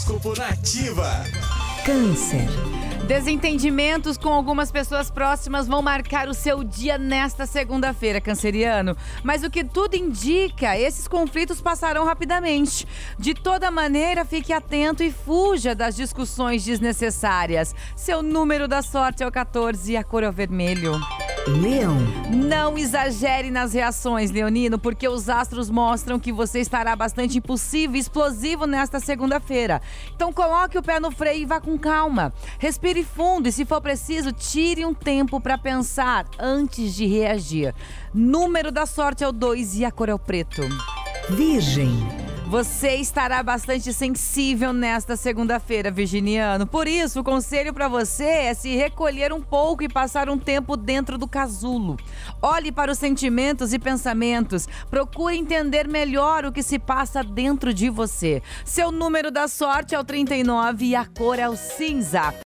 Horóscopo Nativa. Câncer. Desentendimentos com algumas pessoas próximas vão marcar o seu dia nesta segunda-feira, canceriano. Mas o que tudo indica, esses conflitos passarão rapidamente. De toda maneira, fique atento e fuja das discussões desnecessárias. Seu número da sorte é o 14 e a cor é o vermelho. Leão. Não exagere nas reações, Leonino, porque os astros mostram que você estará bastante impulsivo e explosivo nesta segunda-feira. Então coloque o pé no freio e vá com calma. Respire fundo e, se for preciso, tire um tempo para pensar antes de reagir. Número da sorte é o 2 e a cor é o preto. Virgem. Você estará bastante sensível nesta segunda-feira, Virginiano. Por isso, o conselho para você é se recolher um pouco e passar um tempo dentro do casulo. Olhe para os sentimentos e pensamentos. Procure entender melhor o que se passa dentro de você. Seu número da sorte é o 39 e a cor é o cinza.